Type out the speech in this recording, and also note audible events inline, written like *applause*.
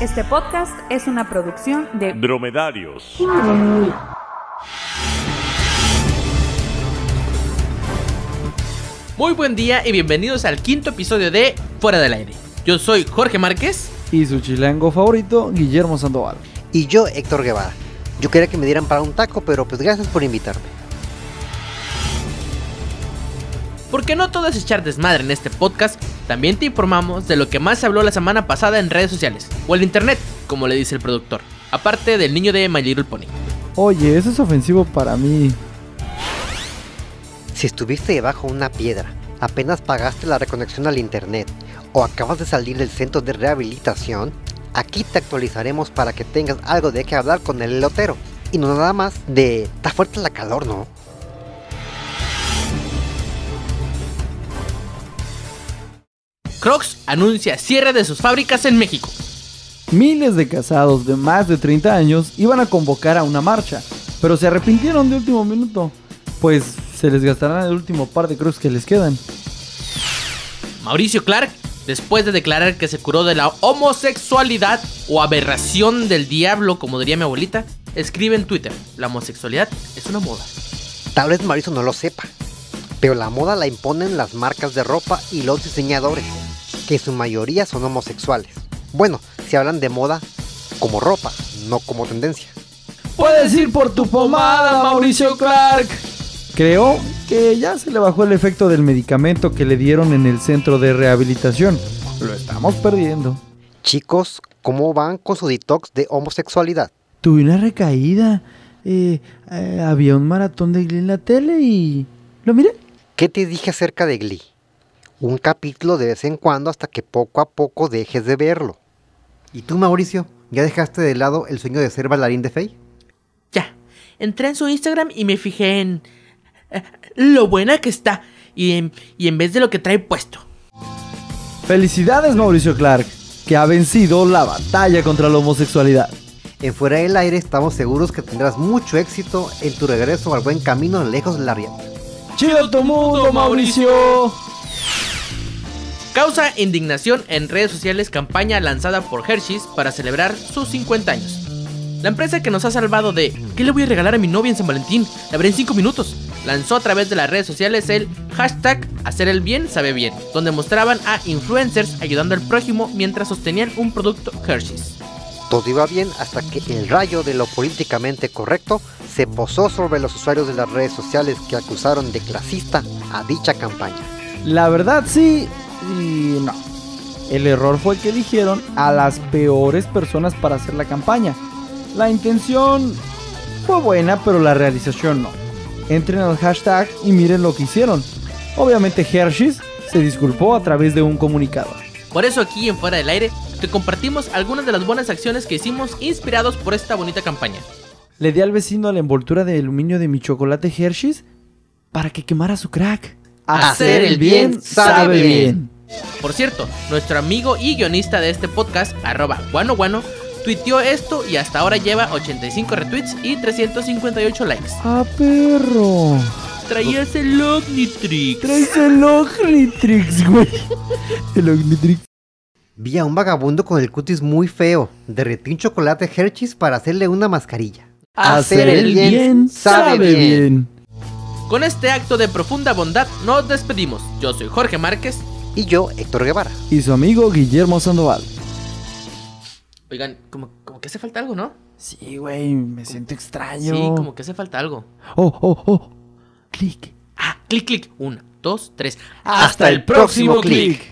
Este podcast es una producción de Dromedarios. Muy buen día y bienvenidos al quinto episodio de Fuera del Aire. Yo soy Jorge Márquez. Y su chilango favorito, Guillermo Sandoval. Y yo, Héctor Guevara. Yo quería que me dieran para un taco, pero pues gracias por invitarme. Porque no todo es echar desmadre en este podcast, también te informamos de lo que más se habló la semana pasada en redes sociales, o el internet, como le dice el productor, aparte del niño de My Little Pony. Oye, eso es ofensivo para mí. Si estuviste debajo de una piedra, apenas pagaste la reconexión al internet o acabas de salir del centro de rehabilitación, aquí te actualizaremos para que tengas algo de qué hablar con el elotero. Y no nada más de... Está fuerte la calor, ¿no? Crocs anuncia cierre de sus fábricas en México. Miles de casados de más de 30 años iban a convocar a una marcha, pero se arrepintieron de último minuto, pues se les gastarán el último par de crocs que les quedan. Mauricio Clark, después de declarar que se curó de la homosexualidad o aberración del diablo, como diría mi abuelita, escribe en Twitter, la homosexualidad es una moda. Tal vez Mauricio no lo sepa, pero la moda la imponen las marcas de ropa y los diseñadores, que en su mayoría son homosexuales. Bueno, si hablan de moda como ropa, no como tendencia. Puedes ir por tu pomada, Mauricio Clark. Creo que ya se le bajó el efecto del medicamento que le dieron en el centro de rehabilitación. Lo estamos perdiendo. Chicos, ¿cómo van con su detox de homosexualidad? Tuve una recaída. Eh, eh, había un maratón de Glee en la tele y... ¿Lo miré? ¿Qué te dije acerca de Glee? Un capítulo de vez en cuando hasta que poco a poco dejes de verlo. ¿Y tú, Mauricio? ¿Ya dejaste de lado el sueño de ser bailarín de Faye? Ya, entré en su Instagram y me fijé en eh, lo buena que está y en, y en vez de lo que trae puesto. Felicidades, Mauricio Clark, que ha vencido la batalla contra la homosexualidad. En Fuera del Aire estamos seguros que tendrás mucho éxito en tu regreso al buen camino lejos de la riata. ¡Chido tu mundo, Mauricio! Causa indignación en redes sociales campaña lanzada por Hershey's para celebrar sus 50 años. La empresa que nos ha salvado de ¿qué le voy a regalar a mi novia en San Valentín? La veré en 5 minutos. Lanzó a través de las redes sociales el hashtag hacer el bien sabe bien, donde mostraban a influencers ayudando al prójimo mientras sostenían un producto Hershey's. Todo iba bien hasta que el rayo de lo políticamente correcto se posó sobre los usuarios de las redes sociales que acusaron de clasista a dicha campaña. La verdad sí y no. El error fue que eligieron a las peores personas para hacer la campaña. La intención fue buena, pero la realización no. Entren al hashtag y miren lo que hicieron. Obviamente Hershey's se disculpó a través de un comunicado. Por eso aquí en Fuera del Aire te compartimos algunas de las buenas acciones que hicimos inspirados por esta bonita campaña. Le di al vecino la envoltura de aluminio de mi chocolate Hershey's para que quemara su crack. Hacer el bien sabe bien. Por cierto, nuestro amigo y guionista de este podcast, arroba guano guano, tuiteó esto y hasta ahora lleva 85 retweets y 358 likes. ¡Ah, perro! Traías *laughs* el Omnitrix. Traes el Omnitrix, güey. El Omnitrix. Vi a un vagabundo con el cutis muy feo. Derretí un chocolate Hershey's para hacerle una mascarilla. Hacer el bien sabe bien. Con este acto de profunda bondad nos despedimos. Yo soy Jorge Márquez. Y yo, Héctor Guevara. Y su amigo Guillermo Sandoval. Oigan, como, como que hace falta algo, ¿no? Sí, güey, me siento extraño. Sí, como que hace falta algo. Oh, oh, oh. Clic. Ah, clic, clic. Una, dos, tres. Hasta el próximo clic.